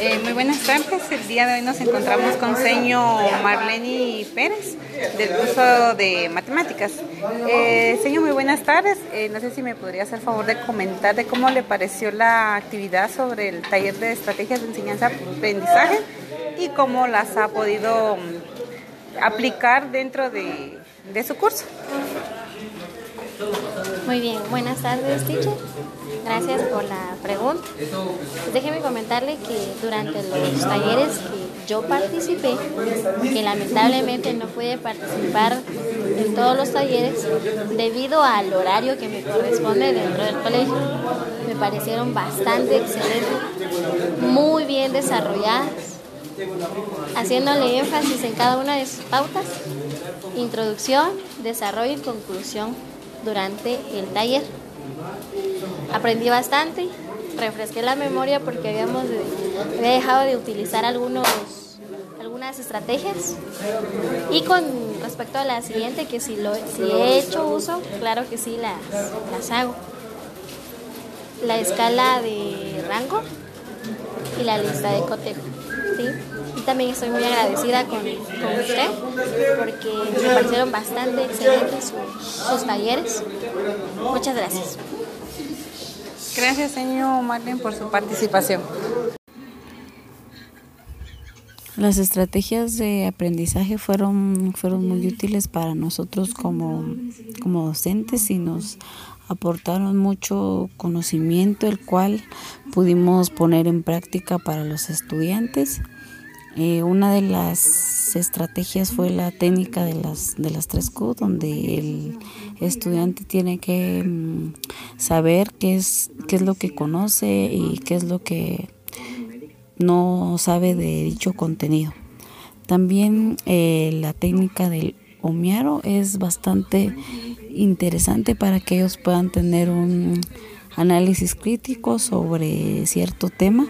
Eh, muy buenas tardes. El día de hoy nos encontramos con señor Marlene Pérez del curso de matemáticas. Eh, señor, muy buenas tardes. Eh, no sé si me podría hacer favor de comentar de cómo le pareció la actividad sobre el taller de estrategias de enseñanza-aprendizaje y cómo las ha podido mm, aplicar dentro de, de su curso. Muy bien, buenas tardes, teacher. Gracias por la pregunta. déjeme comentarle que durante los talleres que yo participé, que lamentablemente no pude participar en todos los talleres debido al horario que me corresponde dentro del colegio, me parecieron bastante excelentes, muy bien desarrolladas, haciéndole énfasis en cada una de sus pautas, introducción, desarrollo y conclusión durante el taller. Aprendí bastante, refresqué la memoria porque habíamos había dejado de utilizar algunos algunas estrategias y con respecto a la siguiente que si lo si he hecho uso claro que sí las, las hago la escala de rango y la lista de cotejo ¿sí? y también estoy muy agradecida con, con usted porque me parecieron bastante excelentes sus, talleres. Muchas gracias. Gracias, señor Marlene, por su participación. Las estrategias de aprendizaje fueron, fueron muy útiles para nosotros como, como docentes y nos aportaron mucho conocimiento, el cual pudimos poner en práctica para los estudiantes. Eh, una de las estrategias fue la técnica de las, de las tres Q, donde el estudiante tiene que mm, saber qué es, qué es lo que conoce y qué es lo que no sabe de dicho contenido. También eh, la técnica del Omiaro es bastante interesante para que ellos puedan tener un análisis crítico sobre cierto tema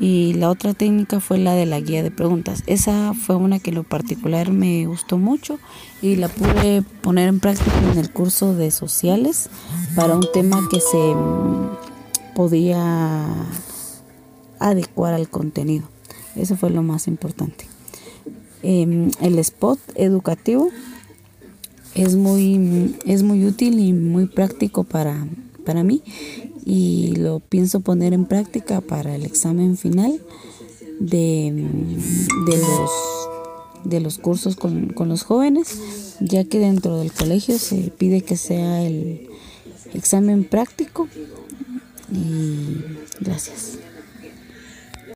y la otra técnica fue la de la guía de preguntas. Esa fue una que lo particular me gustó mucho y la pude poner en práctica en el curso de sociales para un tema que se mm, podía adecuar al contenido. Eso fue lo más importante. Em, el spot educativo es muy, es muy útil y muy práctico para, para mí y lo pienso poner en práctica para el examen final de, los, de los cursos con, con los jóvenes, ya que dentro del colegio se pide que sea el examen práctico y gracias.